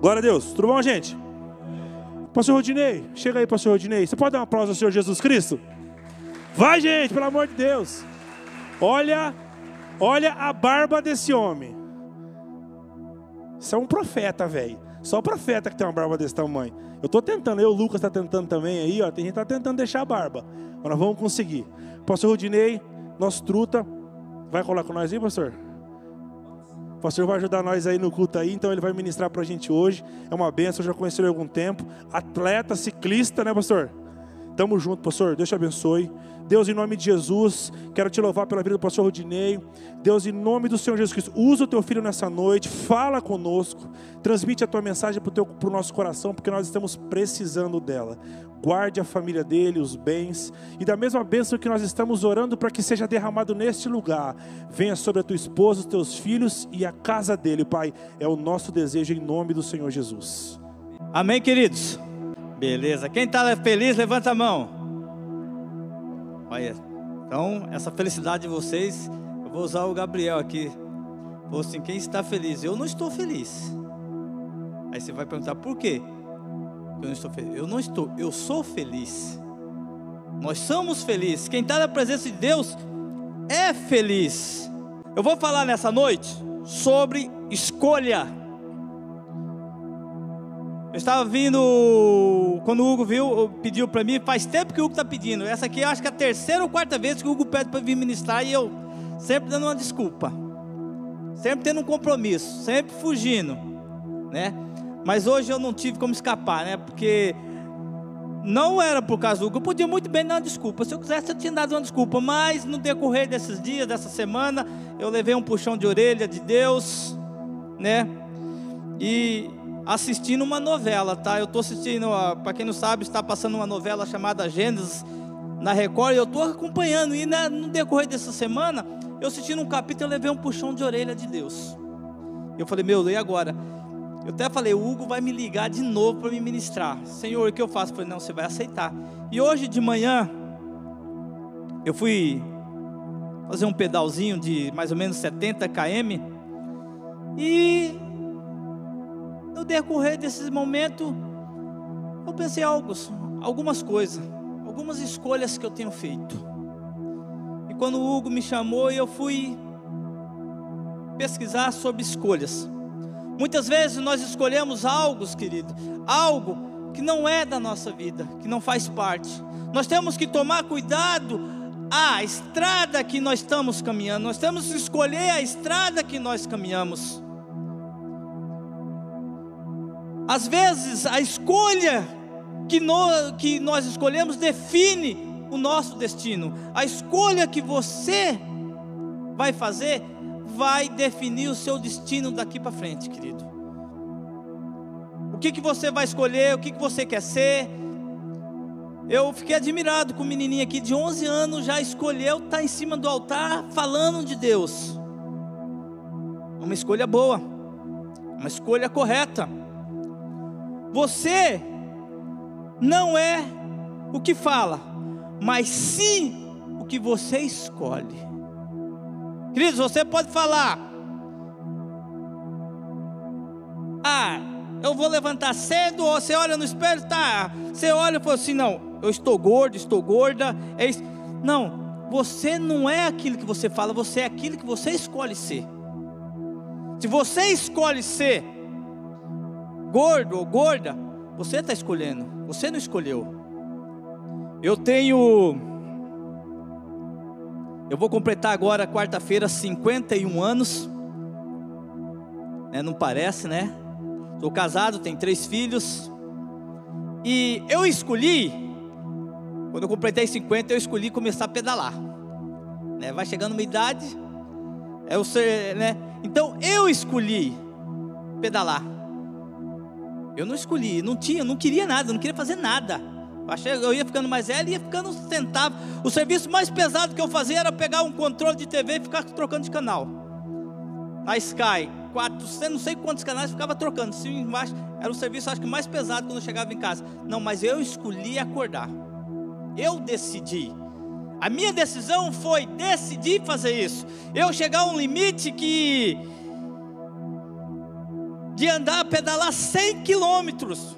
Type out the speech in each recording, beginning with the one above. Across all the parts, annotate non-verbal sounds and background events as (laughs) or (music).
Glória a Deus. Tudo bom, gente? Pastor Rodinei, chega aí, pastor Rodinei. Você pode dar um aplauso ao Senhor Jesus Cristo? Vai, gente, pelo amor de Deus. Olha, olha a barba desse homem. Isso é um profeta, velho. Só profeta que tem uma barba desse tamanho. Eu estou tentando, eu, o Lucas está tentando também aí, ó. Tem gente que está tentando deixar a barba. Mas nós vamos conseguir. Pastor Rodinei, nosso truta, vai colar com nós aí, pastor? O pastor vai ajudar nós aí no culto aí, então ele vai ministrar para a gente hoje. É uma benção, eu já conheci ele há algum tempo. Atleta, ciclista, né, pastor? Tamo junto, pastor. Deus te abençoe. Deus, em nome de Jesus, quero te louvar pela vida do pastor Rodinei. Deus, em nome do Senhor Jesus Cristo, usa o teu filho nessa noite, fala conosco, transmite a tua mensagem para o nosso coração, porque nós estamos precisando dela. Guarde a família dele, os bens, e da mesma bênção que nós estamos orando para que seja derramado neste lugar, venha sobre a tua esposa, os teus filhos e a casa dele, Pai. É o nosso desejo em nome do Senhor Jesus. Amém, queridos? Beleza. Quem está feliz, levanta a mão. Olha, então, essa felicidade de vocês, eu vou usar o Gabriel aqui. Falou assim: quem está feliz? Eu não estou feliz. Aí você vai perguntar por quê? Eu não estou feliz. Eu não estou, eu sou feliz. Nós somos felizes. Quem está na presença de Deus é feliz. Eu vou falar nessa noite sobre escolha. Eu estava vindo, quando o Hugo viu, pediu para mim, faz tempo que o Hugo está pedindo. Essa aqui eu acho que é a terceira ou quarta vez que o Hugo pede para vir ministrar e eu sempre dando uma desculpa. Sempre tendo um compromisso, sempre fugindo, né? Mas hoje eu não tive como escapar, né? Porque não era por causa do eu podia muito bem dar uma desculpa. Se eu quisesse, eu tinha dado uma desculpa. Mas no decorrer desses dias, dessa semana, eu levei um puxão de orelha de Deus, né? E assistindo uma novela, tá? Eu estou assistindo, para quem não sabe, está passando uma novela chamada Gênesis na Record, e eu estou acompanhando, e no decorrer dessa semana, eu assistindo um capítulo, eu levei um puxão de orelha de Deus. Eu falei, meu, e agora? Eu até falei, o Hugo vai me ligar de novo para me ministrar. Senhor, o que eu faço? Eu falei, não, você vai aceitar. E hoje de manhã, eu fui fazer um pedalzinho de mais ou menos 70 km, e no decorrer desses momentos, eu pensei algo, algumas coisas, algumas escolhas que eu tenho feito. E quando o Hugo me chamou, eu fui pesquisar sobre escolhas. Muitas vezes nós escolhemos algo, querido, algo que não é da nossa vida, que não faz parte. Nós temos que tomar cuidado a estrada que nós estamos caminhando. Nós temos que escolher a estrada que nós caminhamos. Às vezes, a escolha que, no, que nós escolhemos define o nosso destino. A escolha que você vai fazer vai definir o seu destino daqui para frente, querido. O que, que você vai escolher, o que, que você quer ser. Eu fiquei admirado com o menininho aqui de 11 anos, já escolheu estar tá em cima do altar falando de Deus. Uma escolha boa, uma escolha correta. Você não é o que fala, mas sim o que você escolhe. Queridos, você pode falar: Ah, eu vou levantar cedo, ou você olha no espelho, tá? Você olha e fala assim: Não, eu estou gordo, estou gorda. É isso. Não, você não é aquilo que você fala, você é aquilo que você escolhe ser. Se você escolhe ser gordo ou gorda, você está escolhendo, você não escolheu. Eu tenho. Eu vou completar agora, quarta-feira, 51 anos. É, não parece, né? Sou casado, tenho três filhos. E eu escolhi, quando eu completei 50, eu escolhi começar a pedalar. Né? Vai chegando uma idade, é o ser, né? Então eu escolhi pedalar. Eu não escolhi, não tinha, não queria nada, não queria fazer nada. Eu, ia ficando mais velho e ia ficando sustentável. O serviço mais pesado que eu fazia era pegar um controle de TV e ficar trocando de canal. A Sky, 400, não sei quantos canais ficava trocando. Cima embaixo, era o serviço acho que mais pesado quando eu chegava em casa. Não, mas eu escolhi acordar. Eu decidi. A minha decisão foi decidir fazer isso. Eu chegar a um limite que de andar, pedalar 100 quilômetros.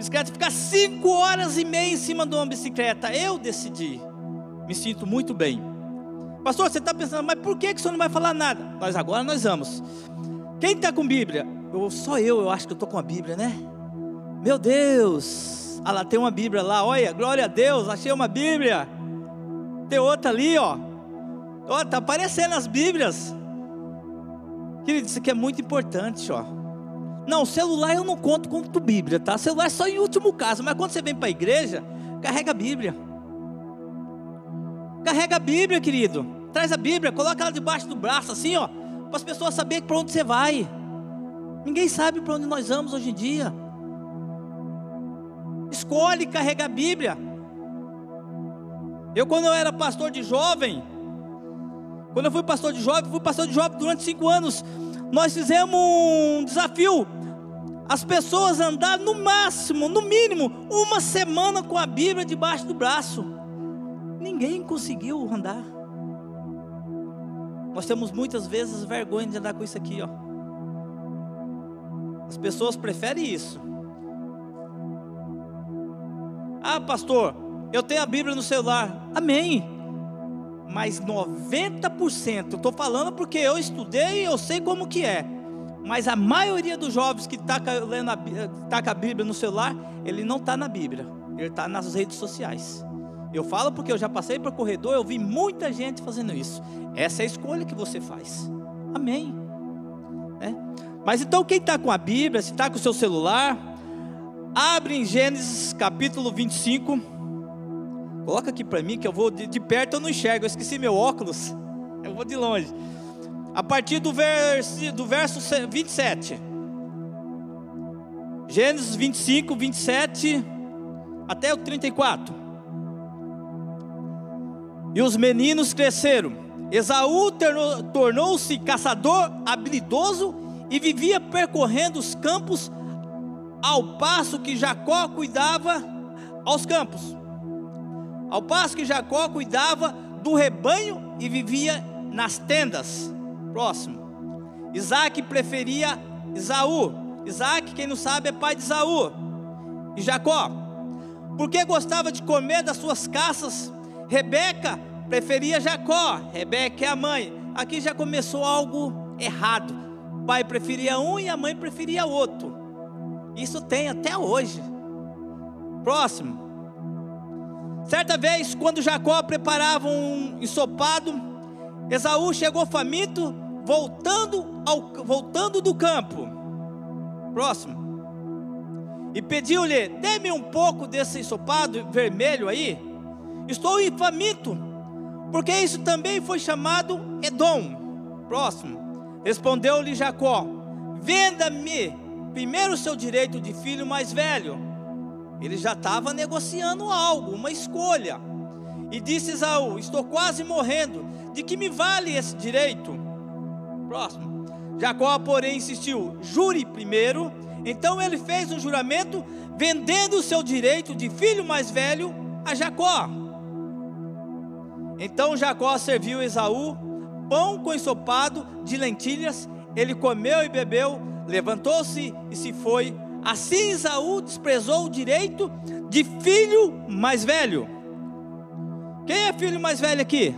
Bicicleta ficar 5 horas e meia em cima de uma bicicleta. Eu decidi. Me sinto muito bem. Pastor, você está pensando, mas por que, que o senhor não vai falar nada? Nós agora nós vamos. Quem está com Bíblia? Eu, só eu, eu acho que eu estou com a Bíblia, né? Meu Deus! Ah lá, tem uma Bíblia lá, olha, glória a Deus, achei uma Bíblia. Tem outra ali, ó. Ó, tá aparecendo as Bíblias. Querido, isso aqui é muito importante, ó. Não, celular eu não conto como Bíblia, tá? Celular é só em último caso, mas quando você vem para a igreja, carrega a Bíblia. Carrega a Bíblia, querido. Traz a Bíblia, coloca ela debaixo do braço, assim, ó, para as pessoas saberem para onde você vai. Ninguém sabe para onde nós vamos hoje em dia. Escolhe carregar a Bíblia. Eu, quando eu era pastor de jovem, quando eu fui pastor de jovem, fui pastor de jovem durante cinco anos. Nós fizemos um desafio. As pessoas andaram no máximo, no mínimo, uma semana com a Bíblia debaixo do braço. Ninguém conseguiu andar. Nós temos muitas vezes vergonha de andar com isso aqui, ó. As pessoas preferem isso. Ah, pastor, eu tenho a Bíblia no celular. Amém mas 90%, estou falando porque eu estudei e eu sei como que é. Mas a maioria dos jovens que está lendo a, tá com a Bíblia no celular, ele não está na Bíblia, ele está nas redes sociais. Eu falo porque eu já passei para o corredor, eu vi muita gente fazendo isso. Essa é a escolha que você faz. Amém. É? Mas então quem está com a Bíblia, se está com o seu celular, abre em Gênesis capítulo 25. Coloca aqui para mim que eu vou de, de, perto eu não enxergo, eu esqueci meu óculos. (laughs) Eu vou de longe. A partir do verso, do verso 27. Gênesis 25, 27 até o 34. E os meninos cresceram. Esaú tornou-se caçador habilidoso e vivia percorrendo os campos ao passo que Jacó cuidava aos campos. Ao passo que Jacó cuidava do rebanho e vivia nas tendas. Próximo. Isaac preferia Isaú. Isaac, quem não sabe, é pai de Isaú. E Jacó, porque gostava de comer das suas caças, Rebeca preferia Jacó. Rebeca é a mãe. Aqui já começou algo errado. O pai preferia um e a mãe preferia outro. Isso tem até hoje. Próximo. Certa vez, quando Jacó preparava um ensopado, Esaú chegou faminto, voltando, ao, voltando do campo. Próximo. E pediu-lhe: Dê-me um pouco desse ensopado vermelho aí. Estou faminto, porque isso também foi chamado Edom. Próximo. Respondeu-lhe Jacó: Venda-me primeiro o seu direito de filho mais velho ele já estava negociando algo, uma escolha. E disse Isaú: Estou quase morrendo, de que me vale esse direito? Próximo. Jacó, porém, insistiu: Jure primeiro. Então ele fez um juramento, vendendo o seu direito de filho mais velho a Jacó. Então Jacó serviu Esaú pão com ensopado de lentilhas. Ele comeu e bebeu, levantou-se e se foi Assim Isaú desprezou o direito de filho mais velho. Quem é filho mais velho aqui?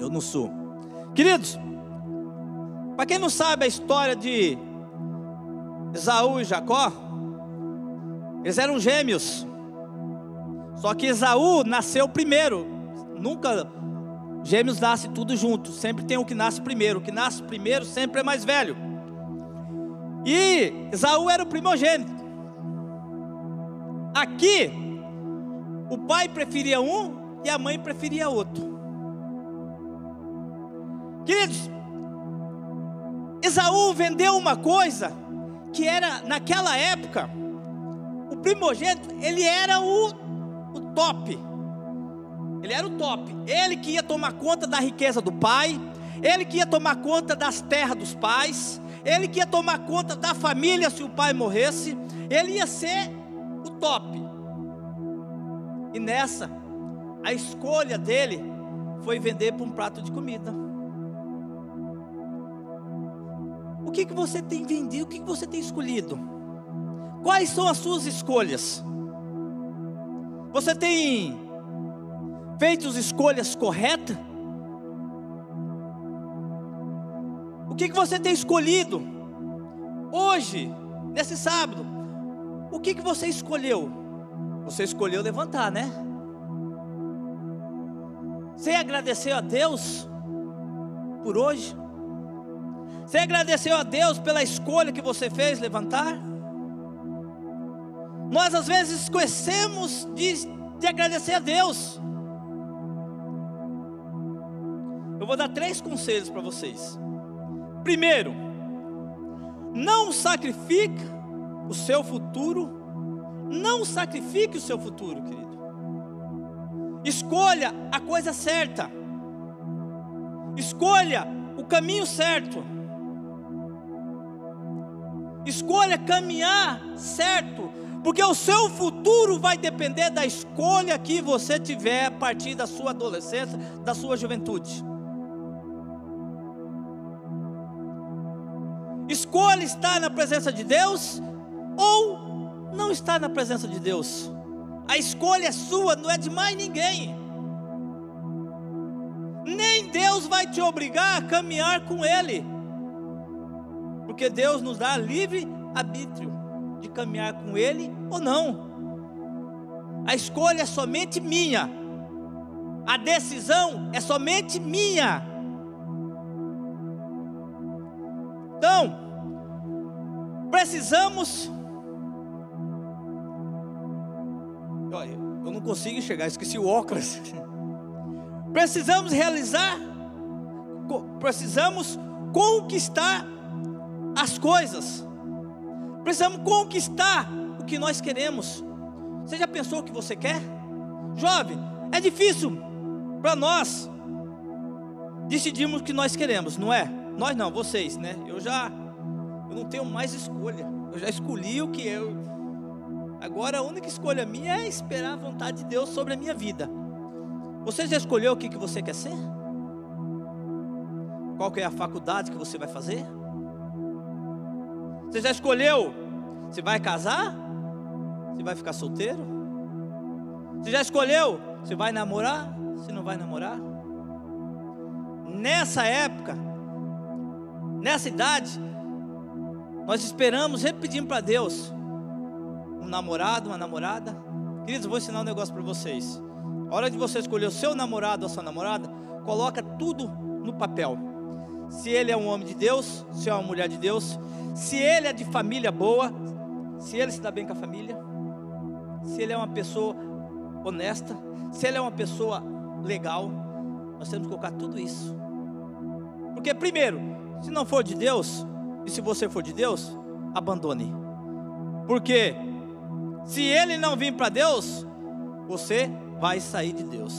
Eu não sou. Queridos, para quem não sabe a história de Esaú e Jacó, eles eram gêmeos. Só que Esaú nasceu primeiro. Nunca gêmeos nascem tudo junto. Sempre tem um que nasce primeiro. O que nasce primeiro sempre é mais velho. E Esaú era o primogênito. Aqui, o pai preferia um e a mãe preferia outro. Queridos, Esaú vendeu uma coisa que era naquela época, o primogênito, ele era o, o top. Ele era o top. Ele que ia tomar conta da riqueza do pai, ele que ia tomar conta das terras dos pais, ele que ia tomar conta da família se o pai morresse, ele ia ser o top. E nessa, a escolha dele foi vender para um prato de comida. O que, que você tem vendido? O que, que você tem escolhido? Quais são as suas escolhas? Você tem feito as escolhas corretas? O que, que você tem escolhido? Hoje, nesse sábado, o que, que você escolheu? Você escolheu levantar, né? Você agradeceu a Deus por hoje? Você agradeceu a Deus pela escolha que você fez levantar? Nós às vezes esquecemos de, de agradecer a Deus. Eu vou dar três conselhos para vocês. Primeiro, não sacrifique o seu futuro, não sacrifique o seu futuro, querido. Escolha a coisa certa. Escolha o caminho certo. Escolha caminhar certo, porque o seu futuro vai depender da escolha que você tiver a partir da sua adolescência, da sua juventude. Escolha estar na presença de Deus ou não estar na presença de Deus. A escolha é sua, não é de mais ninguém. Nem Deus vai te obrigar a caminhar com Ele, porque Deus nos dá livre arbítrio de caminhar com Ele ou não. A escolha é somente minha, a decisão é somente minha. Então, precisamos eu não consigo enxergar, esqueci o óculos. (laughs) Precisamos realizar, precisamos conquistar as coisas. Precisamos conquistar o que nós queremos. Você já pensou o que você quer? Jovem, é difícil para nós decidirmos o que nós queremos, não é? Nós não, vocês, né? Eu já eu não tenho mais escolha. Eu já escolhi o que eu Agora a única escolha minha é esperar a vontade de Deus sobre a minha vida. Você já escolheu o que, que você quer ser? Qual que é a faculdade que você vai fazer? Você já escolheu se vai casar? Se vai ficar solteiro? Você já escolheu se vai namorar? Se não vai namorar? Nessa época, nessa idade, nós esperamos, repetindo para Deus, um namorado, uma namorada. Queridos, vou ensinar um negócio para vocês. A hora de você escolher o seu namorado ou a sua namorada, coloca tudo no papel. Se ele é um homem de Deus, se é uma mulher de Deus, se ele é de família boa, se ele se dá bem com a família, se ele é uma pessoa honesta, se ele é uma pessoa legal, nós temos que colocar tudo isso. Porque primeiro, se não for de Deus, e se você for de Deus, abandone. Porque se ele não vir para Deus, você vai sair de Deus.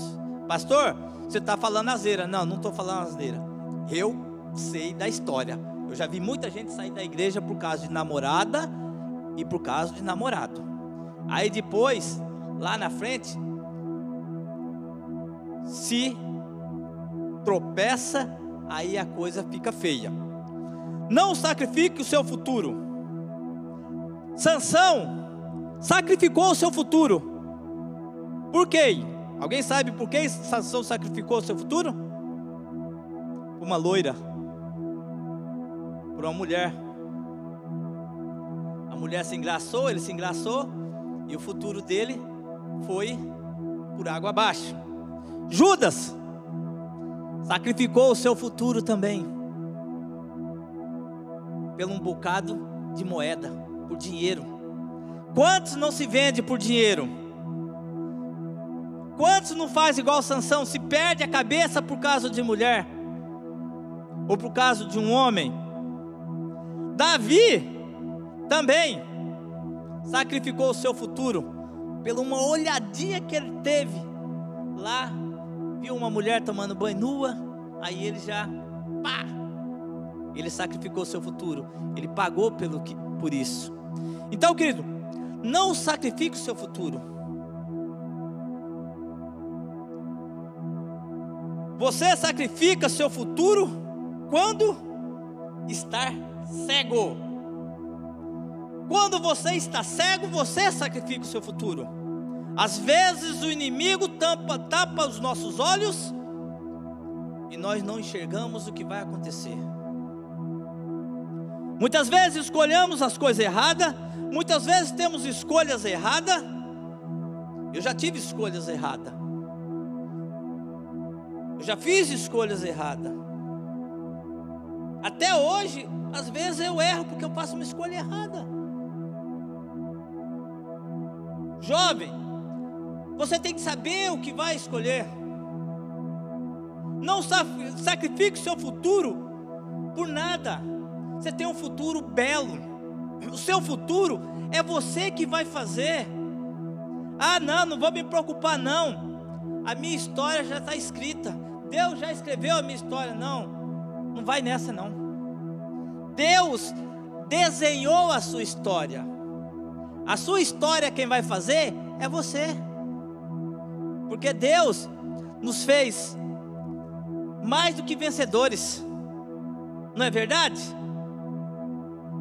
Pastor, você está falando azeira. Não, não estou falando azeira. Eu sei da história. Eu já vi muita gente sair da igreja por causa de namorada e por causa de namorado. Aí depois, lá na frente, se tropeça, aí a coisa fica feia. Não sacrifique o seu futuro. Sansão sacrificou o seu futuro. Por quê? Alguém sabe por que Sansão sacrificou o seu futuro? Uma loira, por uma mulher. A mulher se engraçou, ele se engraçou, e o futuro dele foi por água abaixo. Judas sacrificou o seu futuro também, pelo um bocado de moeda, por dinheiro. Quantos não se vende por dinheiro? Quantos não faz igual Sansão, se perde a cabeça por causa de mulher? Ou por causa de um homem? Davi também sacrificou o seu futuro pela uma olhadinha que ele teve lá, viu uma mulher tomando banho nua, aí ele já pá, ele sacrificou o seu futuro, ele pagou pelo que, por isso. Então, querido, não sacrifique o seu futuro. Você sacrifica seu futuro quando estar cego. Quando você está cego, você sacrifica o seu futuro. Às vezes o inimigo tampa, tapa os nossos olhos e nós não enxergamos o que vai acontecer. Muitas vezes escolhemos as coisas erradas, muitas vezes temos escolhas erradas. Eu já tive escolhas erradas. Eu já fiz escolhas erradas. Até hoje, às vezes eu erro porque eu faço uma escolha errada. Jovem, você tem que saber o que vai escolher. Não sacrifique o seu futuro por nada. Você tem um futuro belo. O seu futuro é você que vai fazer. Ah, não, não vou me preocupar, não. A minha história já está escrita. Deus já escreveu a minha história. Não, não vai nessa, não. Deus desenhou a sua história. A sua história, quem vai fazer é você. Porque Deus nos fez mais do que vencedores. Não é verdade?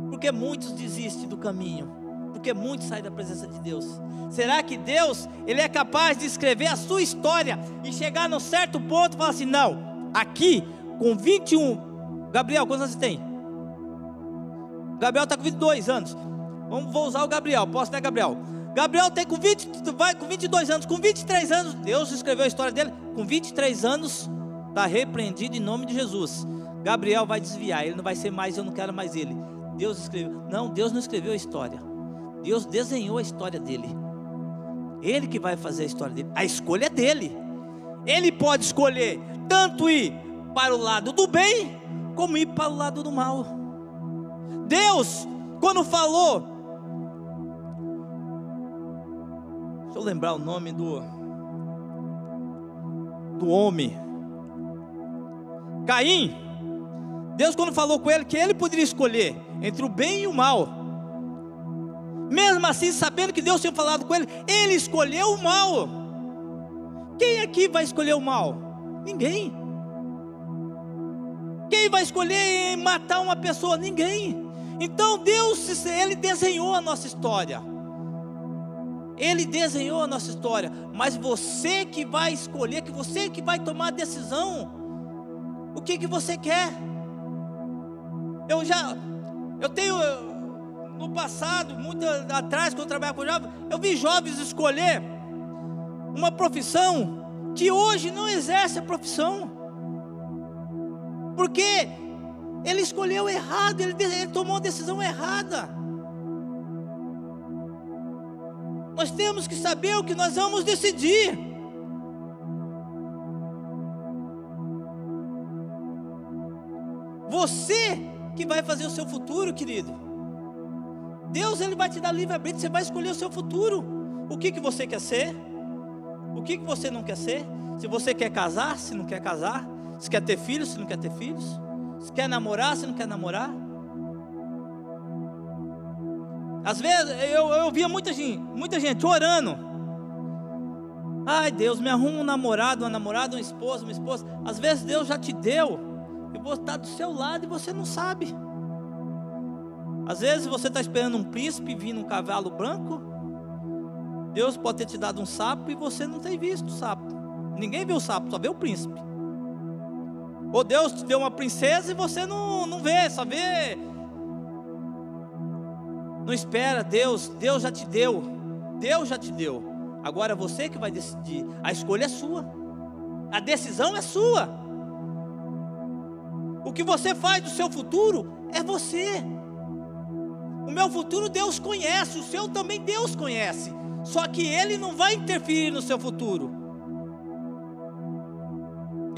Porque muitos desistem do caminho. Porque muitos saem da presença de Deus. Será que Deus, Ele é capaz de escrever a sua história e chegar num certo ponto e falar assim: não, aqui, com 21, Gabriel, quantos anos você tem? Gabriel está com 22 anos. Vamos, vou usar o Gabriel, posso, né, Gabriel? Gabriel tem com 20, vai com 22 anos, com 23 anos, Deus escreveu a história dele, com 23 anos, está repreendido em nome de Jesus. Gabriel vai desviar, ele não vai ser mais, eu não quero mais ele. Deus escreveu. Não, Deus não escreveu a história. Deus desenhou a história dele. Ele que vai fazer a história dele. A escolha é dele. Ele pode escolher tanto ir para o lado do bem, como ir para o lado do mal. Deus, quando falou, deixa eu lembrar o nome do do homem, Caim. Deus, quando falou com ele que ele poderia escolher entre o bem e o mal, mesmo assim, sabendo que Deus tinha falado com ele, ele escolheu o mal. Quem aqui vai escolher o mal? Ninguém. Quem vai escolher matar uma pessoa? Ninguém. Então Deus, Ele desenhou a nossa história. Ele desenhou a nossa história, mas você que vai escolher, que você que vai tomar a decisão. O que que você quer? Eu já, eu tenho no passado, muito atrás, quando eu trabalhava com jovens, eu vi jovens escolher uma profissão que hoje não exerce a profissão, porque ele escolheu errado, ele, tomou uma decisão errada. Nós temos que saber o que nós vamos decidir. Você que vai fazer o seu futuro, querido. Deus ele vai te dar livre arbítrio, você vai escolher o seu futuro. O que que você quer ser? O que que você não quer ser? Se você quer casar, se não quer casar, se quer ter filhos, se não quer ter filhos. Se quer namorar, se não quer namorar. Às vezes eu, eu via muita gente, muita gente orando. Ai Deus, me arruma um namorado, uma namorada, uma esposa, uma esposa. Às vezes Deus já te deu. Eu vou estar do seu lado e você não sabe. Às vezes você está esperando um príncipe vir num cavalo branco. Deus pode ter te dado um sapo e você não tem visto o sapo. Ninguém vê o sapo, só vê o príncipe. Ou Deus te deu uma princesa e você não, não vê, só vê. Não espera, Deus, Deus já te deu. Deus já te deu. Agora é você que vai decidir. A escolha é sua. A decisão é sua. O que você faz do seu futuro é você. O meu futuro Deus conhece, o seu também Deus conhece. Só que Ele não vai interferir no seu futuro.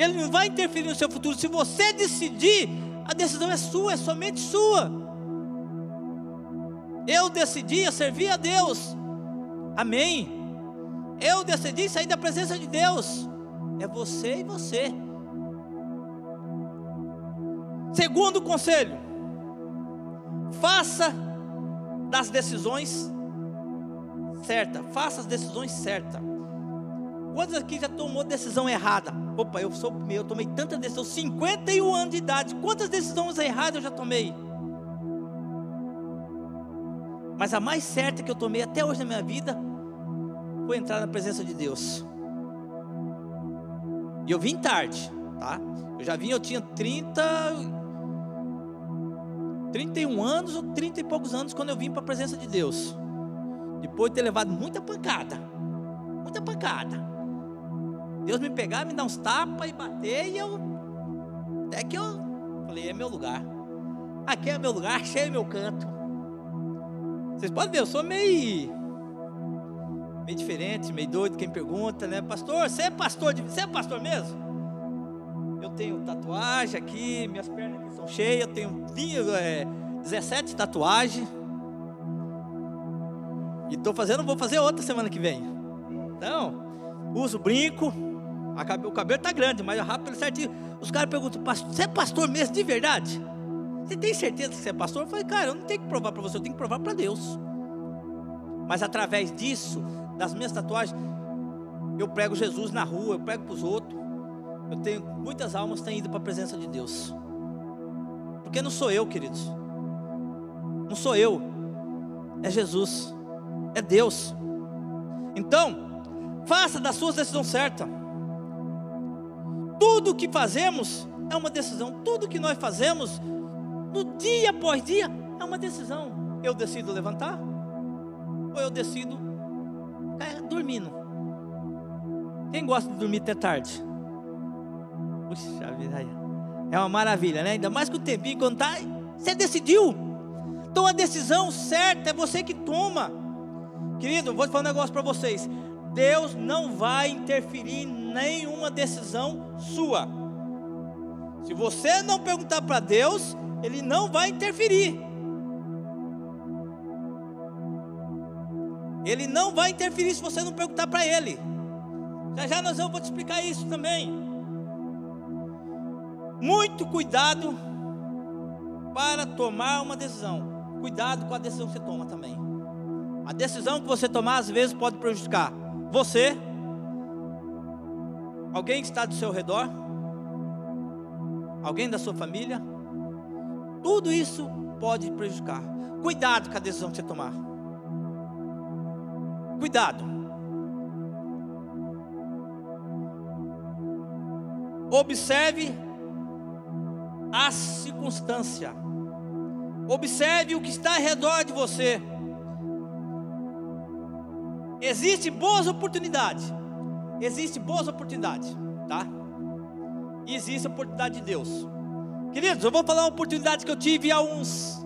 Ele não vai interferir no seu futuro. Se você decidir, a decisão é sua, é somente sua. Eu decidi servir a Deus. Amém. Eu decidi sair da presença de Deus. É você e você. Segundo conselho: faça das decisões certas. Faça as decisões certas. Quantos aqui já tomou decisão errada? Opa, eu sou eu tomei tanta decisão, 51 anos de idade. Quantas decisões erradas eu já tomei? Mas a mais certa que eu tomei até hoje na minha vida foi entrar na presença de Deus. E eu vim tarde, tá? Eu já vim, eu tinha 30, 31 anos ou 30 e poucos anos quando eu vim para a presença de Deus. Depois de ter levado muita pancada, muita pancada. Deus me pegar, me dar uns tapas e bater e eu até que eu falei, é meu lugar. Aqui é meu lugar, (laughs) achei meu canto. Vocês podem ver, eu sou meio meio diferente, meio doido, quem pergunta, né? Pastor, você é pastor de, você é pastor mesmo? Eu tenho tatuagem aqui, minhas pernas aqui são cheias, eu tenho é, 17 tatuagens. E estou fazendo, vou fazer outra semana que vem. Então, uso brinco, o cabelo está grande, mas ele certinho. Os caras perguntam, você é pastor mesmo de verdade? Você tem certeza que você é pastor? Eu falei, cara, eu não tenho que provar para você, eu tenho que provar para Deus. Mas através disso, das minhas tatuagens, eu prego Jesus na rua, eu prego para os outros. Eu tenho muitas almas que têm ido para a presença de Deus. Porque não sou eu, queridos. Não sou eu. É Jesus. É Deus. Então, faça das suas decisões certas. Tudo que fazemos é uma decisão. Tudo que nós fazemos, no dia após dia, é uma decisão. Eu decido levantar, ou eu decido ficar dormindo. Quem gosta de dormir até tarde? Puxa vida, é uma maravilha, né? Ainda mais que o tempinho quando tá, você decidiu. Então a decisão certa é você que toma. Querido, vou te falar um negócio para vocês. Deus não vai interferir nenhuma decisão sua. Se você não perguntar para Deus, Ele não vai interferir. Ele não vai interferir se você não perguntar para ele. Já já nós vamos te explicar isso também. Muito cuidado para tomar uma decisão. Cuidado com a decisão que você toma também. A decisão que você tomar às vezes pode prejudicar você, alguém que está do seu redor, alguém da sua família. Tudo isso pode prejudicar. Cuidado com a decisão que você tomar. Cuidado. Observe a circunstância. Observe o que está ao redor de você. Existem boas oportunidades. Existem boas oportunidades, tá? E existe a oportunidade de Deus. Queridos, eu vou falar uma oportunidade que eu tive há uns.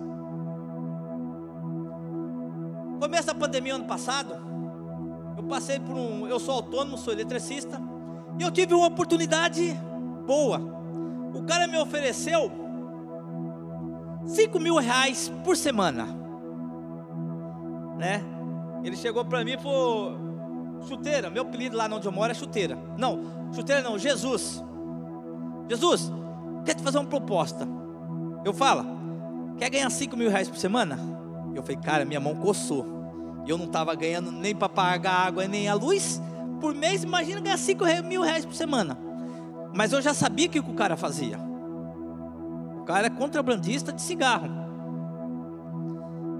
Começo da pandemia ano passado passei por um. Eu sou autônomo, sou eletricista. E eu tive uma oportunidade boa. O cara me ofereceu 5 mil reais por semana. Né? Ele chegou para mim e falou: Chuteira, meu apelido lá onde eu moro é chuteira. Não, chuteira não, Jesus. Jesus, quer te fazer uma proposta. Eu falo, quer ganhar 5 mil reais por semana? Eu falei, cara, minha mão coçou. E eu não estava ganhando nem para pagar água nem a luz. Por mês, imagina ganhar 5 mil reais por semana. Mas eu já sabia o que o cara fazia. O cara é contrabandista de cigarro.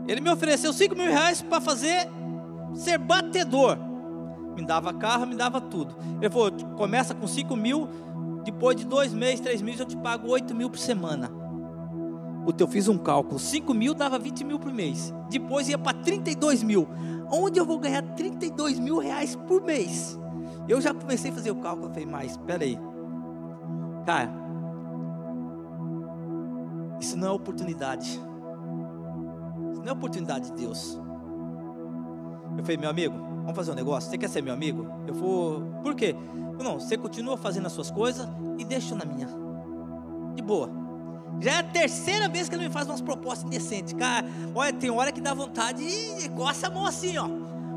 Ele me ofereceu 5 mil reais para fazer ser batedor. Me dava carro, me dava tudo. Ele falou: começa com 5 mil, depois de dois meses, três meses, eu te pago 8 mil por semana. Eu fiz um cálculo. 5 mil dava 20 mil por mês. Depois ia para 32 mil. Onde eu vou ganhar 32 mil reais por mês? Eu já comecei a fazer o cálculo. Falei, mas espera aí. Cara, isso não é oportunidade. Isso não é oportunidade de Deus. Eu falei, meu amigo, vamos fazer um negócio? Você quer ser meu amigo? Eu vou. Por quê? Não, você continua fazendo as suas coisas e deixa na minha. De boa. Já é a terceira vez que ele me faz umas propostas indecentes. Cara, olha, tem hora que dá vontade e coça a mão assim, ó.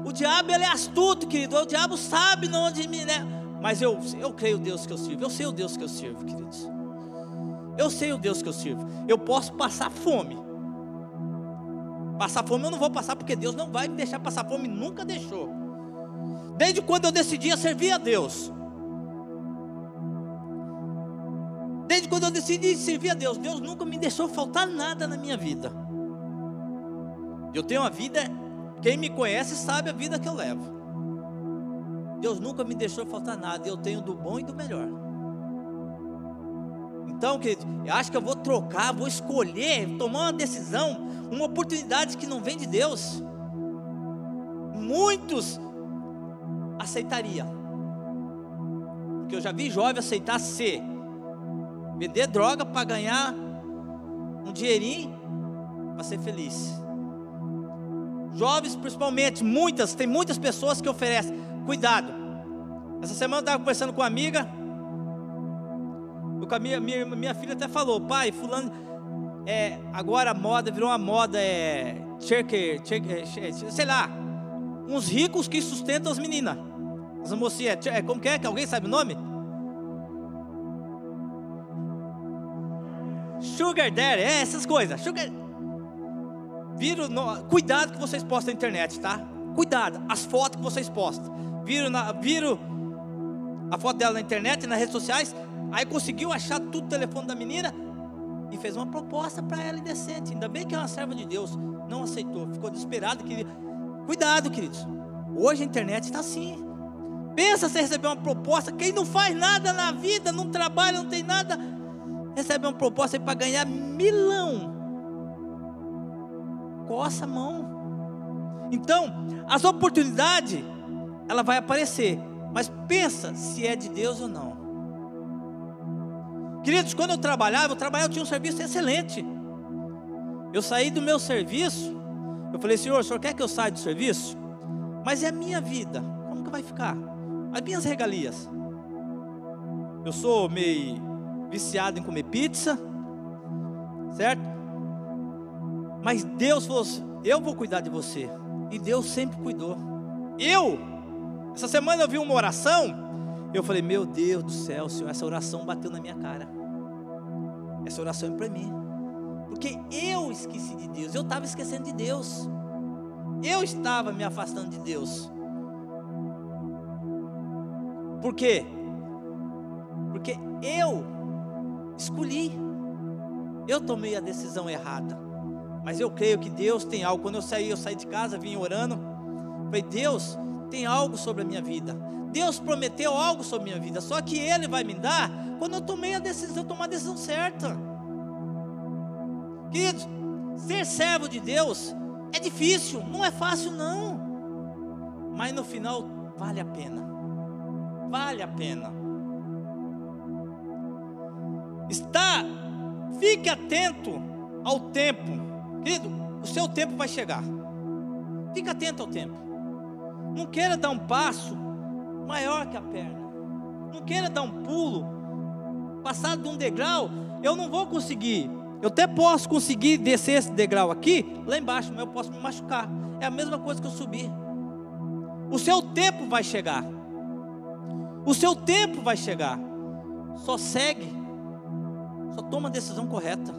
O diabo, ele é astuto, querido. O diabo sabe onde me. Né? Mas eu, eu creio o Deus que eu sirvo. Eu sei o Deus que eu sirvo, queridos. Eu sei o Deus que eu sirvo. Eu posso passar fome. Passar fome eu não vou passar, porque Deus não vai me deixar passar fome, nunca deixou. Desde quando eu decidi servir a Deus. Desde quando eu decidi servir a Deus, Deus nunca me deixou faltar nada na minha vida. Eu tenho uma vida, quem me conhece sabe a vida que eu levo. Deus nunca me deixou faltar nada, eu tenho do bom e do melhor. Então, querido, eu acho que eu vou trocar, vou escolher, tomar uma decisão, uma oportunidade que não vem de Deus. Muitos aceitariam. Porque eu já vi jovem aceitar ser vender droga para ganhar um dinheirinho para ser feliz. Jovens, principalmente, muitas, tem muitas pessoas que oferecem. Cuidado. Essa semana eu estava conversando com uma amiga. A minha, minha, minha filha até falou, pai, fulano, é, agora a moda virou uma moda, é, checker, checker, sei lá, uns ricos que sustentam as meninas. As mocinhas, é, como que é? Que alguém sabe o nome? Sugar Daddy, é essas coisas. Sugar. Viro no... Cuidado que vocês postam na internet, tá? Cuidado, as fotos que vocês postam. Viram, na... A foto dela na internet, nas redes sociais. Aí conseguiu achar tudo o telefone da menina e fez uma proposta para ela indecente. Ainda bem que é uma serva de Deus. Não aceitou, ficou desesperado. Queria... Cuidado, queridos. Hoje a internet está assim. Pensa se receber uma proposta. Quem não faz nada na vida, não trabalha, não tem nada, recebe uma proposta para ganhar milão. Coça a mão. Então, as oportunidades, ela vai aparecer. Mas pensa se é de Deus ou não. Queridos, quando eu trabalhava, eu trabalhava, eu tinha um serviço excelente. Eu saí do meu serviço, eu falei, Senhor, o Senhor quer que eu saia do serviço? Mas é a minha vida, como que vai ficar? As minhas regalias. Eu sou meio viciado em comer pizza, certo? Mas Deus falou assim: eu vou cuidar de você. E Deus sempre cuidou. Eu, essa semana eu vi uma oração. Eu falei: Meu Deus do céu, Senhor, essa oração bateu na minha cara. Essa oração é para mim. Porque eu esqueci de Deus. Eu estava esquecendo de Deus. Eu estava me afastando de Deus. Por quê? Porque eu escolhi. Eu tomei a decisão errada. Mas eu creio que Deus tem algo. Quando eu saí, eu saí de casa, vim orando. Falei, Deus tem algo sobre a minha vida. Deus prometeu algo sobre a minha vida. Só que Ele vai me dar quando eu tomei a decisão, tomar a decisão certa. Queridos, ser servo de Deus é difícil, não é fácil não. Mas no final vale a pena. Vale a pena. Está, fique atento ao tempo, querido. O seu tempo vai chegar. Fique atento ao tempo. Não queira dar um passo maior que a perna. Não queira dar um pulo, passar de um degrau. Eu não vou conseguir. Eu até posso conseguir descer esse degrau aqui, lá embaixo, mas eu posso me machucar. É a mesma coisa que eu subir. O seu tempo vai chegar. O seu tempo vai chegar. Só segue só toma a decisão correta.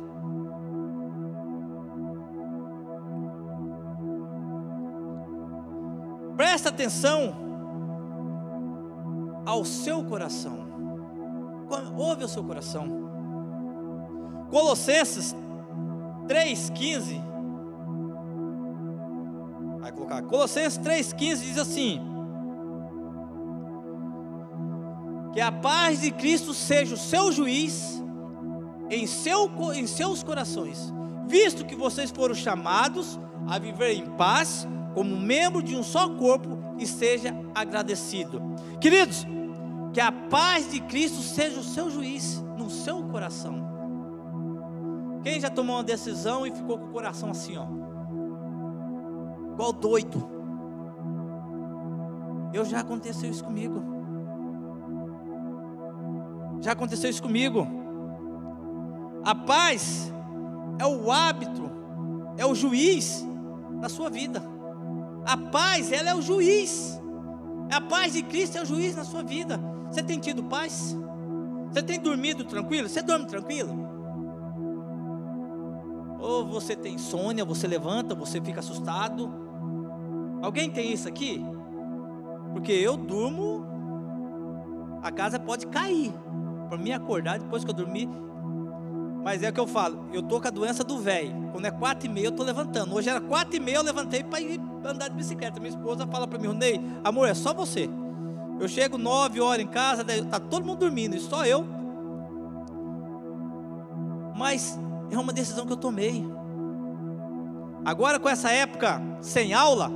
Presta atenção ao seu coração. Ouve o seu coração. Colossenses 3,15. Vai colocar. Colossenses 3,15 diz assim: Que a paz de Cristo seja o seu juiz em, seu, em seus corações, visto que vocês foram chamados a viver em paz, como membro de um só corpo, e seja agradecido. Queridos, que a paz de Cristo seja o seu juiz no seu coração. Quem já tomou uma decisão e ficou com o coração assim, ó, igual doido? Eu já aconteceu isso comigo. Já aconteceu isso comigo. A paz é o hábito, é o juiz da sua vida. A paz, ela é o juiz. A paz de Cristo é o juiz na sua vida. Você tem tido paz? Você tem dormido tranquilo? Você dorme tranquilo? Ou você tem insônia, você levanta, você fica assustado? Alguém tem isso aqui? Porque eu durmo, a casa pode cair. Para mim acordar depois que eu dormir, Mas é o que eu falo, eu tô com a doença do velho. Quando é quatro e meia, eu tô levantando. Hoje era quatro e meia, eu levantei para ir andar de bicicleta. Minha esposa fala para mim, Ney, amor, é só você. Eu chego nove horas em casa, tá todo mundo dormindo, e só eu. Mas é uma decisão que eu tomei. Agora com essa época sem aula,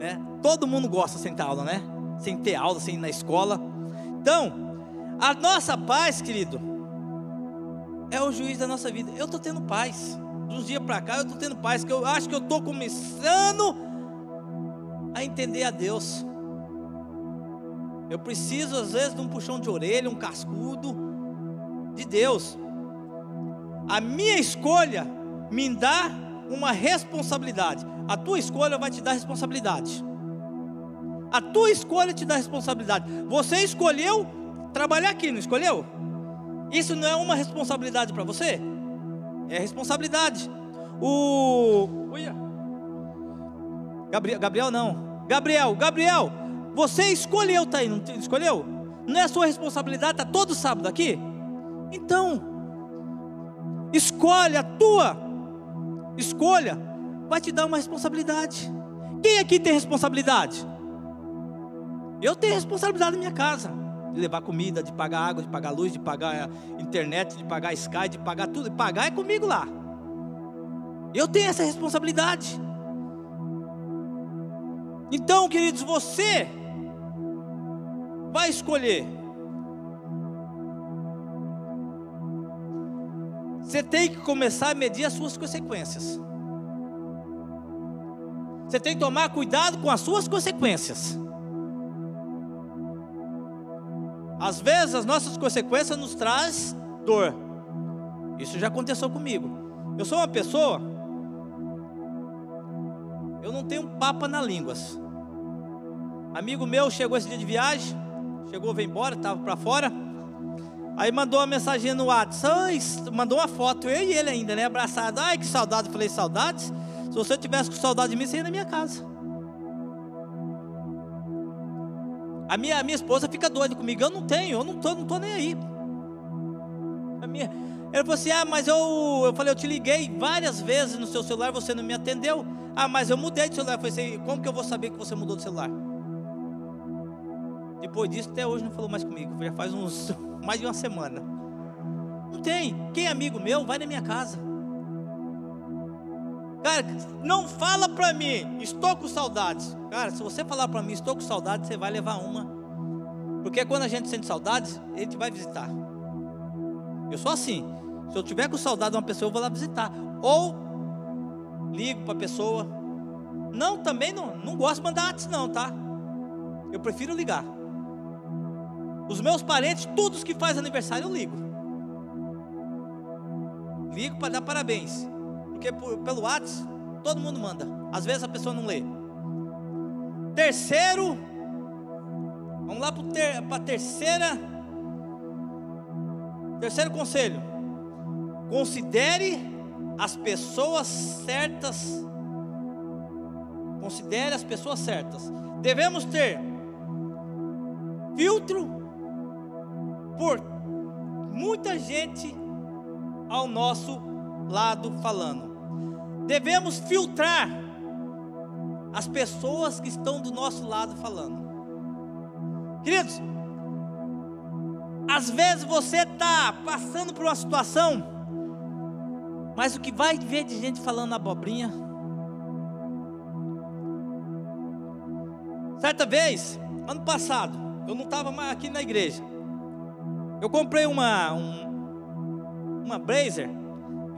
né? Todo mundo gosta sem ter aula, né? Sem ter aula, sem ir na escola. Então, a nossa paz, querido, é o juiz da nossa vida. Eu estou tendo paz. De uns dias para cá eu estou tendo paz, que eu acho que eu estou começando a entender a Deus. Eu preciso, às vezes, de um puxão de orelha, um cascudo de Deus. A minha escolha me dá uma responsabilidade. A tua escolha vai te dar responsabilidade. A tua escolha te dá responsabilidade. Você escolheu trabalhar aqui, não escolheu? Isso não é uma responsabilidade para você? É responsabilidade. O. Gabriel, Gabriel não. Gabriel, Gabriel, você escolheu tá aí, não escolheu? Não é sua responsabilidade, tá todo sábado aqui? Então, escolha a tua escolha, vai te dar uma responsabilidade. Quem aqui tem responsabilidade? Eu tenho responsabilidade na minha casa de levar comida, de pagar água, de pagar luz, de pagar internet, de pagar Sky, de pagar tudo. Pagar é comigo lá. Eu tenho essa responsabilidade. Então, queridos, você vai escolher. Você tem que começar a medir as suas consequências. Você tem que tomar cuidado com as suas consequências. Às vezes as nossas consequências nos traz dor. Isso já aconteceu comigo. Eu sou uma pessoa eu não tenho papa na língua. Amigo meu chegou esse dia de viagem, chegou, veio embora, estava para fora. Aí mandou uma mensagem no WhatsApp, mandou uma foto, eu e ele ainda, né, abraçado. Ai, que saudade. Falei, saudades? Se você tivesse com saudade de mim, você ia na minha casa. A minha, a minha esposa fica doida comigo. Eu não tenho, eu não tô, não tô nem aí. A minha, ele falou assim: Ah, mas eu, eu falei, eu te liguei várias vezes no seu celular, você não me atendeu. Ah, mas eu mudei de celular. Eu falei assim: Como que eu vou saber que você mudou de celular? Depois disso, até hoje não falou mais comigo. Já faz uns (laughs) mais de uma semana. Não tem. Quem é amigo meu, vai na minha casa. Cara, não fala para mim, estou com saudades. Cara, se você falar para mim, estou com saudades, você vai levar uma. Porque quando a gente sente saudades, ele te vai visitar. Eu sou assim. Se eu tiver com saudade de uma pessoa, eu vou lá visitar. Ou ligo para a pessoa. Não, também não, não gosto de mandar antes não, tá? Eu prefiro ligar. Os meus parentes, todos que fazem aniversário, eu ligo. Ligo para dar parabéns. Porque pelo WhatsApp, todo mundo manda. Às vezes a pessoa não lê. Terceiro, vamos lá para a terceira. Terceiro conselho: considere as pessoas certas. Considere as pessoas certas. Devemos ter filtro por muita gente ao nosso lado falando. Devemos filtrar as pessoas que estão do nosso lado falando. Queridos, às vezes você está passando por uma situação, mas o que vai ver de gente falando abobrinha? Certa vez, ano passado, eu não estava mais aqui na igreja. Eu comprei uma um, uma Blazer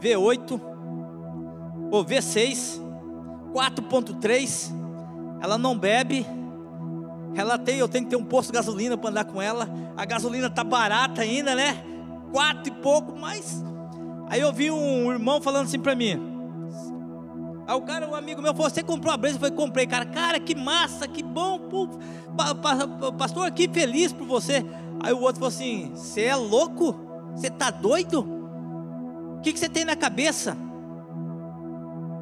V8 ou V6 4.3. Ela não bebe. Ela tem, eu tenho que ter um posto de gasolina para andar com ela. A gasolina tá barata ainda, né? Quatro e pouco, mas aí eu vi um irmão falando assim para mim. Aí o cara, um amigo meu, falou: Você comprou a Blazer? Eu falei: Comprei, cara. Cara, que massa, que bom. Pô, pastor, que feliz por você. Aí o outro falou assim: Você é louco? Você tá doido? O que, que você tem na cabeça?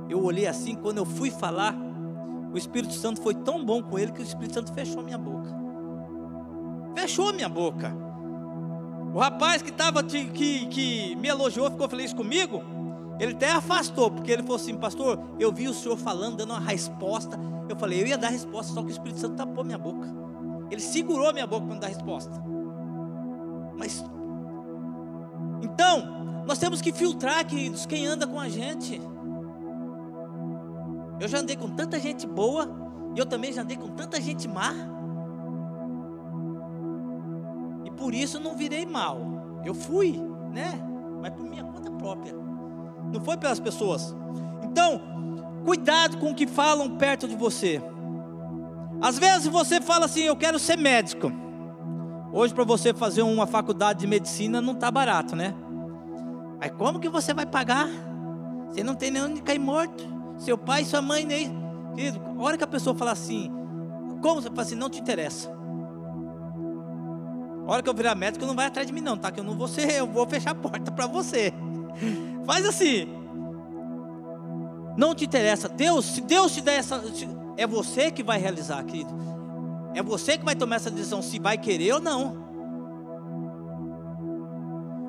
Eu olhei assim, quando eu fui falar, o Espírito Santo foi tão bom com ele que o Espírito Santo fechou minha boca. Fechou minha boca. O rapaz que, tava, que, que me elogiou, ficou feliz comigo, ele até afastou, porque ele falou assim, pastor, eu vi o senhor falando, dando uma resposta. Eu falei, eu ia dar resposta, só que o Espírito Santo tapou minha boca. Ele segurou minha boca quando dá resposta. Mas, então, nós temos que filtrar, queridos, quem anda com a gente. Eu já andei com tanta gente boa, e eu também já andei com tanta gente má. E por isso não virei mal. Eu fui, né? Mas por minha conta própria não foi pelas pessoas. Então, cuidado com o que falam perto de você. Às vezes você fala assim: Eu quero ser médico. Hoje, para você fazer uma faculdade de medicina, não está barato, né? Mas como que você vai pagar? Você não tem nem onde cair morto. Seu pai sua mãe nem. Querido, a hora que a pessoa fala assim, como você fala assim, não te interessa. A hora que eu virar médico, não vai atrás de mim, não, tá? Que eu não vou ser, eu vou fechar a porta para você. (laughs) Faz assim. Não te interessa. Deus, se Deus te der essa. É você que vai realizar, querido. É você que vai tomar essa decisão se vai querer ou não.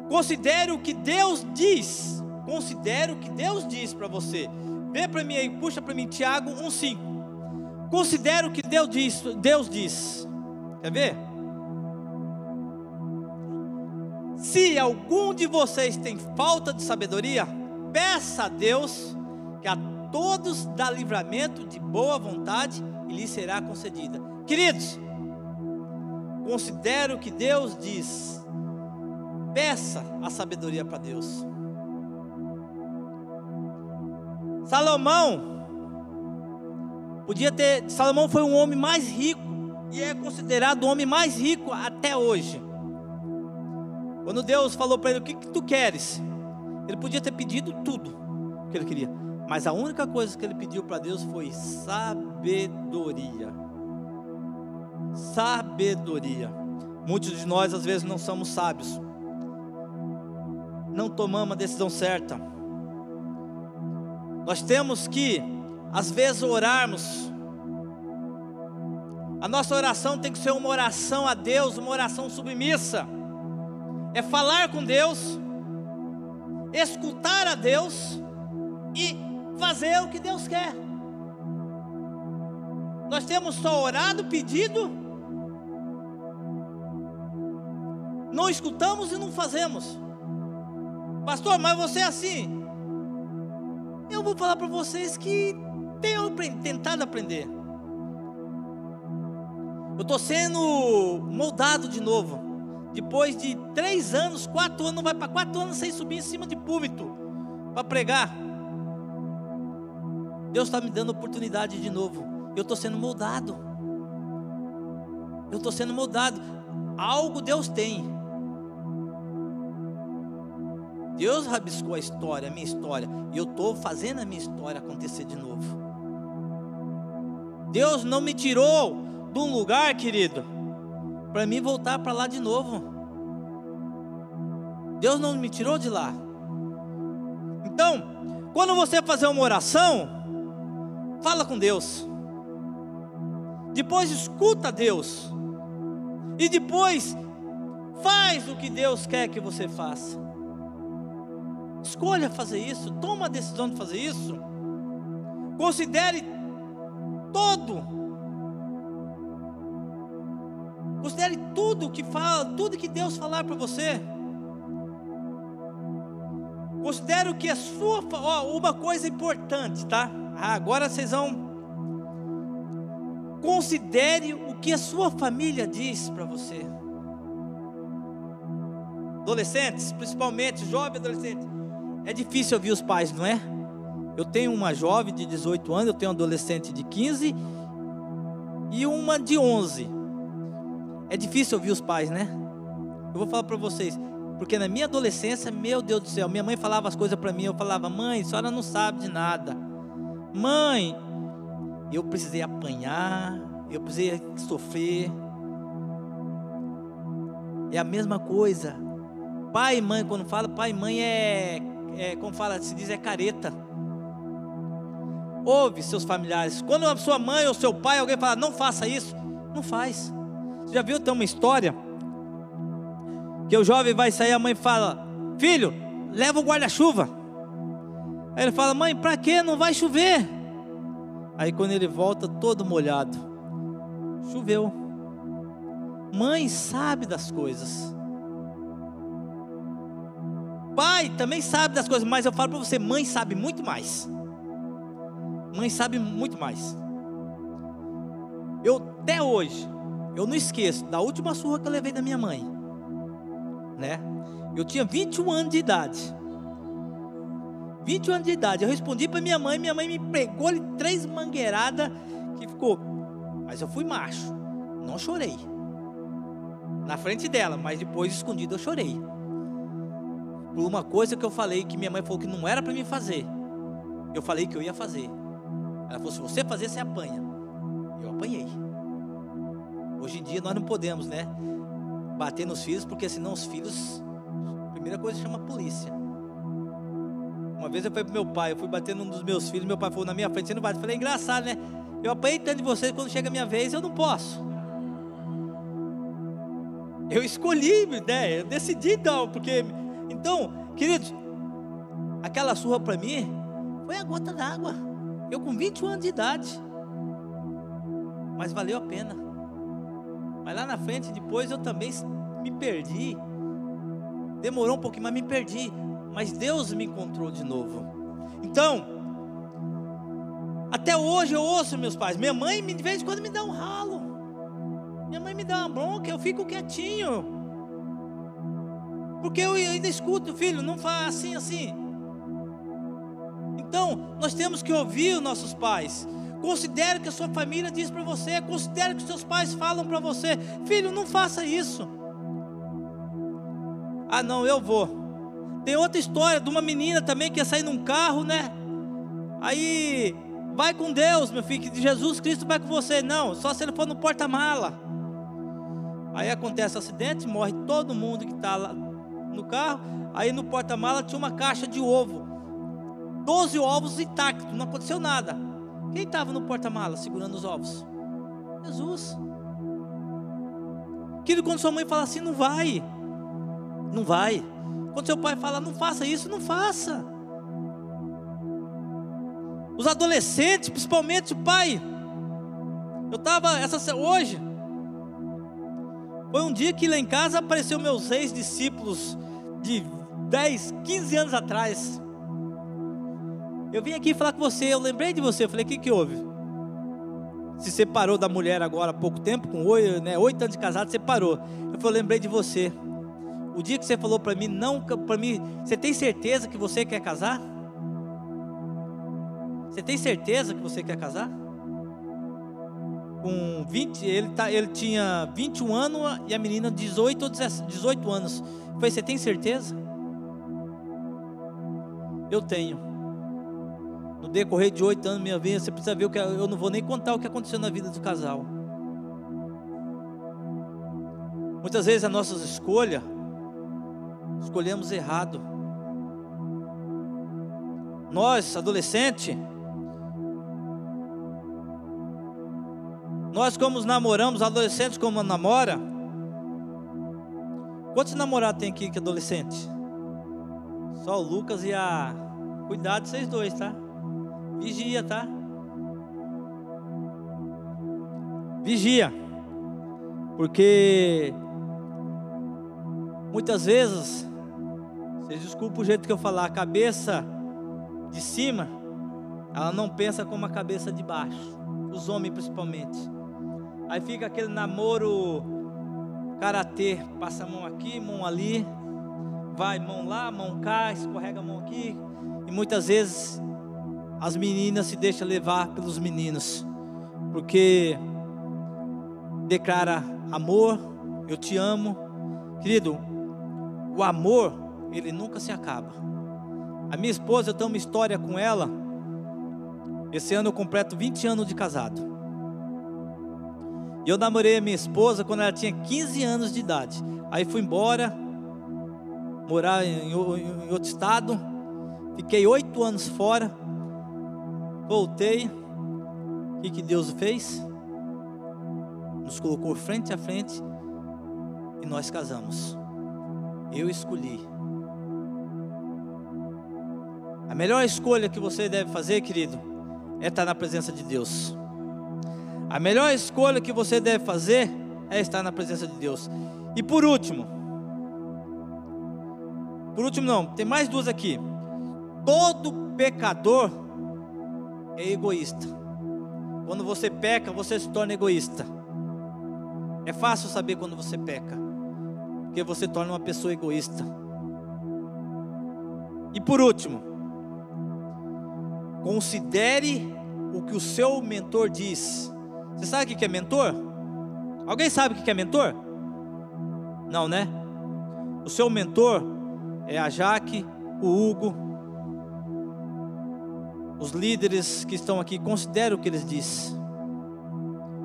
Considere o que Deus diz. Considere o que Deus diz para você. Vê para mim aí, puxa para mim Tiago 1:5. Considere o que Deus diz, Deus diz. Quer ver? Se algum de vocês tem falta de sabedoria, peça a Deus que a todos dá livramento de boa vontade e lhe será concedida. Queridos, considere o que Deus diz. Peça a sabedoria para Deus. Salomão podia ter, Salomão foi um homem mais rico e é considerado o homem mais rico até hoje. Quando Deus falou para ele: O que, que tu queres? Ele podia ter pedido tudo que ele queria, mas a única coisa que ele pediu para Deus foi sabedoria. Sabedoria. Muitos de nós às vezes não somos sábios, não tomamos a decisão certa. Nós temos que, às vezes, orarmos. A nossa oração tem que ser uma oração a Deus, uma oração submissa é falar com Deus, escutar a Deus e fazer o que Deus quer. Nós temos só orado, pedido, não escutamos e não fazemos. Pastor, mas você é assim. Eu vou falar para vocês que tenho tentado aprender. Eu estou sendo moldado de novo. Depois de três anos, quatro anos, vai para quatro anos sem subir em cima de púlpito para pregar. Deus está me dando oportunidade de novo. Eu estou sendo moldado. Eu estou sendo moldado. Algo Deus tem. Deus rabiscou a história, a minha história. E eu estou fazendo a minha história acontecer de novo. Deus não me tirou de um lugar, querido, para mim voltar para lá de novo. Deus não me tirou de lá. Então, quando você fazer uma oração, fala com Deus. Depois escuta Deus. E depois faz o que Deus quer que você faça. Escolha fazer isso, toma a decisão de fazer isso. Considere todo Considere tudo que fala, tudo que Deus falar para você. Considere o que é sua, ó, uma coisa importante, tá? Ah, agora vocês vão considere o que a sua família diz para você. Adolescentes, principalmente jovens adolescentes, é difícil ouvir os pais, não é? Eu tenho uma jovem de 18 anos, eu tenho um adolescente de 15 e uma de 11. É difícil ouvir os pais, né? Eu vou falar para vocês, porque na minha adolescência, meu Deus do céu, minha mãe falava as coisas para mim, eu falava: "Mãe, a senhora não sabe de nada". Mãe, eu precisei apanhar, eu precisei sofrer. É a mesma coisa. Pai e mãe, quando fala pai e mãe é, é como fala, se diz é careta. Ouve seus familiares. Quando a sua mãe ou seu pai, alguém fala, não faça isso, não faz. Você já viu, tem uma história Que o jovem vai sair, a mãe fala: Filho, leva o guarda-chuva. Aí ele fala: Mãe, para que? Não vai chover. Aí quando ele volta todo molhado, choveu. Mãe sabe das coisas. Pai também sabe das coisas, mas eu falo para você: mãe sabe muito mais. Mãe sabe muito mais. Eu até hoje, eu não esqueço da última surra que eu levei da minha mãe, né? Eu tinha 21 anos de idade. 21 anos de idade. Eu respondi para minha mãe, minha mãe me pegou ali três mangueiradas que ficou. Mas eu fui macho. Não chorei. Na frente dela, mas depois escondido eu chorei. Por uma coisa que eu falei que minha mãe falou que não era para mim fazer. Eu falei que eu ia fazer. Ela falou: se você fazer, você apanha. Eu apanhei. Hoje em dia nós não podemos, né? Bater nos filhos, porque senão os filhos, a primeira coisa chama polícia. Uma vez eu fui pro meu pai, eu fui bater num dos meus filhos, meu pai falou na minha frente, você não bate. Eu falei, engraçado, né? Eu apanhei tanto de vocês, quando chega a minha vez, eu não posso. Eu escolhi, né? Eu decidi então, porque. Então, queridos, aquela surra para mim foi a gota d'água. Eu com 21 anos de idade. Mas valeu a pena. Mas lá na frente, depois eu também me perdi. Demorou um pouquinho, mas me perdi. Mas Deus me encontrou de novo. Então, até hoje eu ouço meus pais. Minha mãe, de vez em quando, me dá um ralo. Minha mãe me dá uma bronca, eu fico quietinho. Porque eu ainda escuto, filho, não faz assim, assim. Então, nós temos que ouvir os nossos pais. Considere que a sua família diz para você, considere que os seus pais falam para você: "Filho, não faça isso". Ah, não, eu vou. Tem outra história de uma menina também que ia sair num carro, né? Aí, vai com Deus, meu filho, que Jesus Cristo vai com você. Não, só se ele for no porta-mala. Aí acontece o acidente, morre todo mundo que está lá no carro. Aí no porta-mala tinha uma caixa de ovo. Doze ovos intactos, não aconteceu nada. Quem estava no porta-mala segurando os ovos? Jesus. Querido, quando sua mãe fala assim, não vai. Não vai. Quando seu pai fala, não faça isso, não faça. Os adolescentes, principalmente o pai. Eu estava essa hoje. Foi um dia que lá em casa apareceu meus seis discípulos de 10, 15 anos atrás. Eu vim aqui falar com você, eu lembrei de você. Eu falei, o que, que houve? Se separou da mulher agora há pouco tempo, com oito, né, oito anos de casado, separou. Eu falei, eu lembrei de você. O dia que você falou para mim, não, para mim, você tem certeza que você quer casar? Você tem certeza que você quer casar? Com 20, ele, tá, ele tinha 21 anos e a menina 18 ou 18 anos. Eu falei, você tem certeza? Eu tenho. No decorrer de oito anos minha vida, você precisa ver o que eu não vou nem contar o que aconteceu na vida do casal. Muitas vezes a nossas escolhas escolhemos errado. Nós, adolescente, nós como namoramos, adolescentes como namora, quantos namorados tem aqui que é adolescente? Só o Lucas e a. Cuidado vocês dois, tá? Vigia, tá? Vigia. Porque muitas vezes vocês desculpem o jeito que eu falar, a cabeça de cima, ela não pensa como a cabeça de baixo, os homens principalmente. Aí fica aquele namoro karatê, passa a mão aqui, mão ali, vai mão lá, mão cá, escorrega a mão aqui, e muitas vezes as meninas se deixam levar pelos meninos, porque declara amor, eu te amo, querido. O amor ele nunca se acaba. A minha esposa, eu tenho uma história com ela. Esse ano eu completo 20 anos de casado. E eu namorei a minha esposa quando ela tinha 15 anos de idade. Aí fui embora, morar em, em outro estado. Fiquei oito anos fora. Voltei. O que, que Deus fez? Nos colocou frente a frente e nós casamos. Eu escolhi. A melhor escolha que você deve fazer, querido, é estar na presença de Deus. A melhor escolha que você deve fazer é estar na presença de Deus. E por último, por último não, tem mais duas aqui. Todo pecador é egoísta. Quando você peca, você se torna egoísta. É fácil saber quando você peca, porque você torna uma pessoa egoísta. E por último, considere o que o seu mentor diz. Você sabe o que é mentor? Alguém sabe o que é mentor? Não, né? O seu mentor é a Jaque, o Hugo, os líderes que estão aqui. Considere o que eles dizem.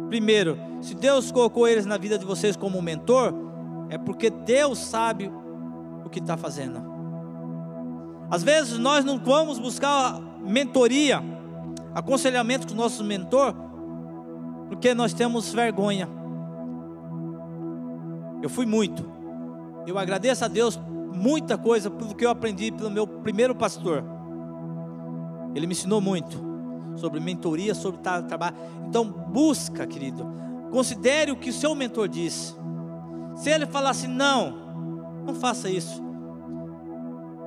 Primeiro, se Deus colocou eles na vida de vocês como mentor, é porque Deus sabe o que está fazendo. Às vezes nós não vamos buscar mentoria, aconselhamento com o nosso mentor, porque nós temos vergonha. Eu fui muito. Eu agradeço a Deus muita coisa pelo que eu aprendi pelo meu primeiro pastor. Ele me ensinou muito sobre mentoria, sobre trabalho. Então busca, querido. Considere o que o seu mentor diz. Se ele falar assim, não, não faça isso.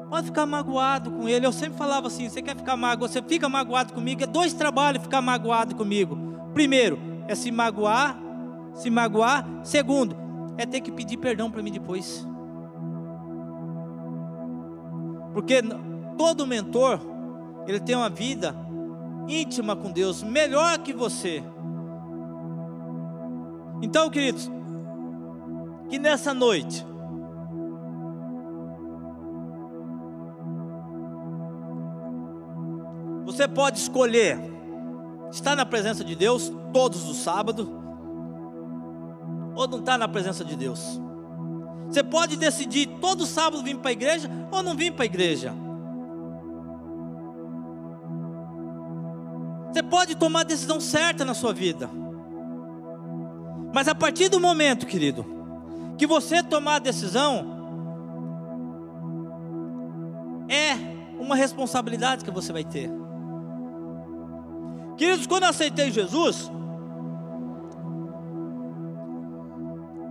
Pode ficar magoado com ele. Eu sempre falava assim: você quer ficar magoado? Você fica magoado comigo. É dois trabalhos ficar magoado comigo. Primeiro, é se magoar, se magoar. Segundo, é ter que pedir perdão para mim depois. Porque todo mentor, ele tem uma vida íntima com Deus, melhor que você. Então, queridos, que nessa noite, você pode escolher estar na presença de Deus todos os sábados, ou não estar na presença de Deus. Você pode decidir todo sábado vir para a igreja ou não vir para a igreja. Você pode tomar a decisão certa na sua vida. Mas a partir do momento, querido, que você tomar a decisão, é uma responsabilidade que você vai ter. Queridos, quando eu aceitei Jesus,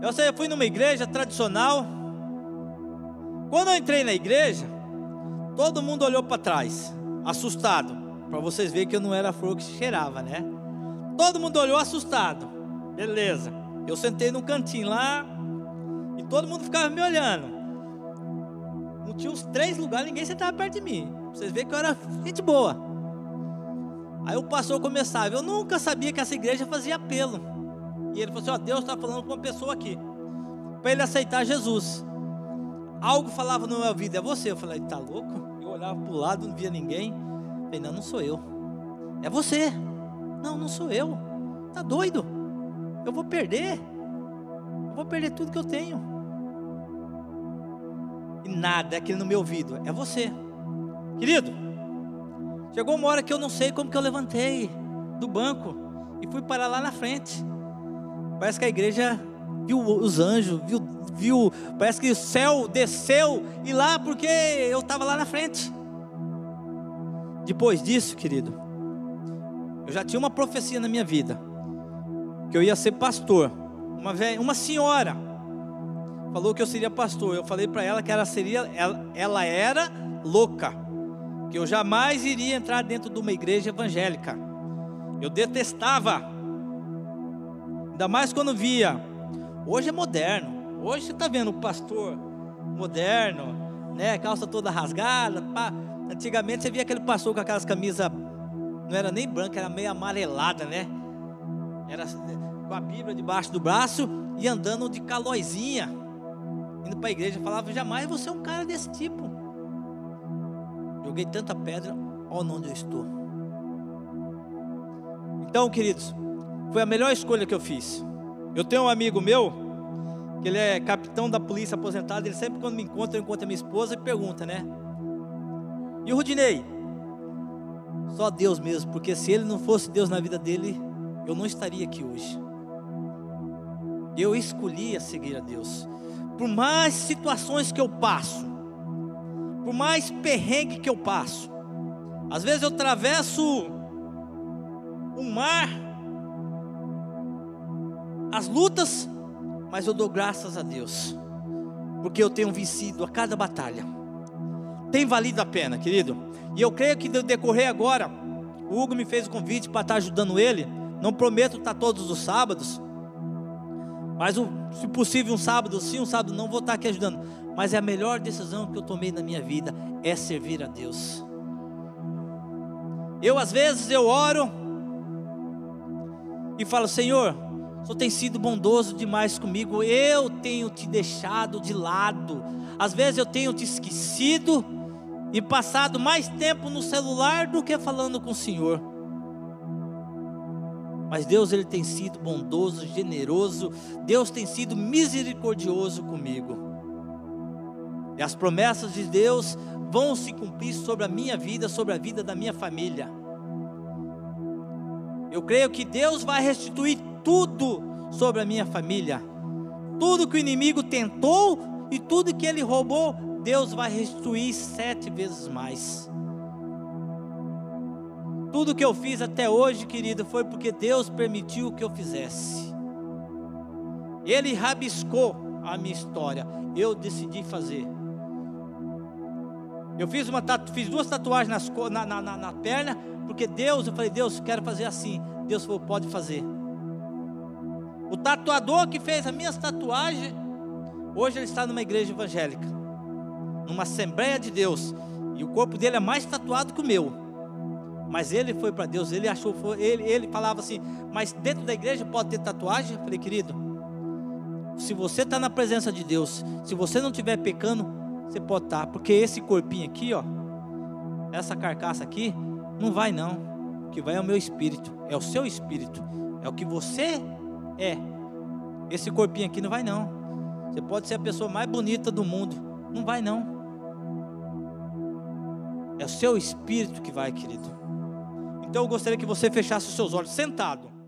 Eu fui numa igreja tradicional. Quando eu entrei na igreja, todo mundo olhou para trás, assustado, para vocês verem que eu não era flor que cheirava, né? Todo mundo olhou assustado. Beleza. Eu sentei num cantinho lá e todo mundo ficava me olhando. Não tinha uns três lugares, ninguém sentava perto de mim. Pra vocês verem que eu era gente boa. Aí o pastor começava. Eu nunca sabia que essa igreja fazia apelo. E ele falou assim: ó, Deus está falando com uma pessoa aqui, para ele aceitar Jesus. Algo falava no meu ouvido, é você. Eu falei: tá louco? Eu olhava para o lado, não via ninguém. Eu falei: não, não sou eu. É você. Não, não sou eu. Tá doido? Eu vou perder. Eu vou perder tudo que eu tenho. E nada, é aquele no meu ouvido, é você. Querido, chegou uma hora que eu não sei como que eu levantei do banco e fui parar lá na frente. Parece que a igreja viu os anjos, viu, viu, parece que o céu desceu e lá porque eu estava lá na frente. Depois disso, querido, eu já tinha uma profecia na minha vida que eu ia ser pastor. Uma velha, uma senhora falou que eu seria pastor. Eu falei para ela que ela seria, ela, ela era louca, que eu jamais iria entrar dentro de uma igreja evangélica. Eu detestava Ainda mais quando via. Hoje é moderno. Hoje você está vendo o pastor moderno, né? Calça toda rasgada. Pá. Antigamente você via aquele pastor com aquelas camisas, não era nem branca, era meio amarelada, né? Era com a Bíblia debaixo do braço e andando de calóizinha. Indo para a igreja, falava, jamais você é um cara desse tipo. Joguei tanta pedra, olha onde eu estou. Então, queridos, foi a melhor escolha que eu fiz. Eu tenho um amigo meu, que ele é capitão da polícia aposentado, ele sempre quando me encontra, eu encontro a minha esposa e pergunta, né? E o Rudinei? Só Deus mesmo, porque se ele não fosse Deus na vida dele, eu não estaria aqui hoje. Eu escolhi a seguir a Deus. por mais situações que eu passo, por mais perrengue que eu passo, às vezes eu atravesso o mar, as lutas, mas eu dou graças a Deus, porque eu tenho vencido a cada batalha. Tem valido a pena, querido. E eu creio que no decorrer agora, o Hugo me fez o convite para estar ajudando ele. Não prometo estar todos os sábados, mas se possível um sábado sim, um sábado não vou estar aqui ajudando. Mas é a melhor decisão que eu tomei na minha vida é servir a Deus. Eu às vezes eu oro e falo, Senhor, Senhor tem sido bondoso demais comigo. Eu tenho te deixado de lado. Às vezes eu tenho te esquecido e passado mais tempo no celular do que falando com o Senhor. Mas Deus ele tem sido bondoso, generoso, Deus tem sido misericordioso comigo. E as promessas de Deus vão se cumprir sobre a minha vida, sobre a vida da minha família. Eu creio que Deus vai restituir tudo sobre a minha família. Tudo que o inimigo tentou e tudo que ele roubou, Deus vai restituir sete vezes mais. Tudo que eu fiz até hoje, querido, foi porque Deus permitiu que eu fizesse. Ele rabiscou a minha história. Eu decidi fazer. Eu fiz, uma fiz duas tatuagens nas, na, na, na, na perna, porque Deus, eu falei, Deus, quero fazer assim. Deus falou, pode fazer. O tatuador que fez as minhas tatuagens, hoje ele está numa igreja evangélica numa Assembleia de Deus, e o corpo dele é mais tatuado que o meu. Mas ele foi para Deus, ele achou, ele, ele falava assim, mas dentro da igreja pode ter tatuagem? Eu falei, querido, se você está na presença de Deus, se você não estiver pecando, você pode estar, tá, porque esse corpinho aqui, ó, essa carcaça aqui, não vai não. O que vai é o meu espírito, é o seu espírito, é o que você é. Esse corpinho aqui não vai não. Você pode ser a pessoa mais bonita do mundo, não vai não. É o seu espírito que vai, querido. Então eu gostaria que você fechasse os seus olhos, sentado.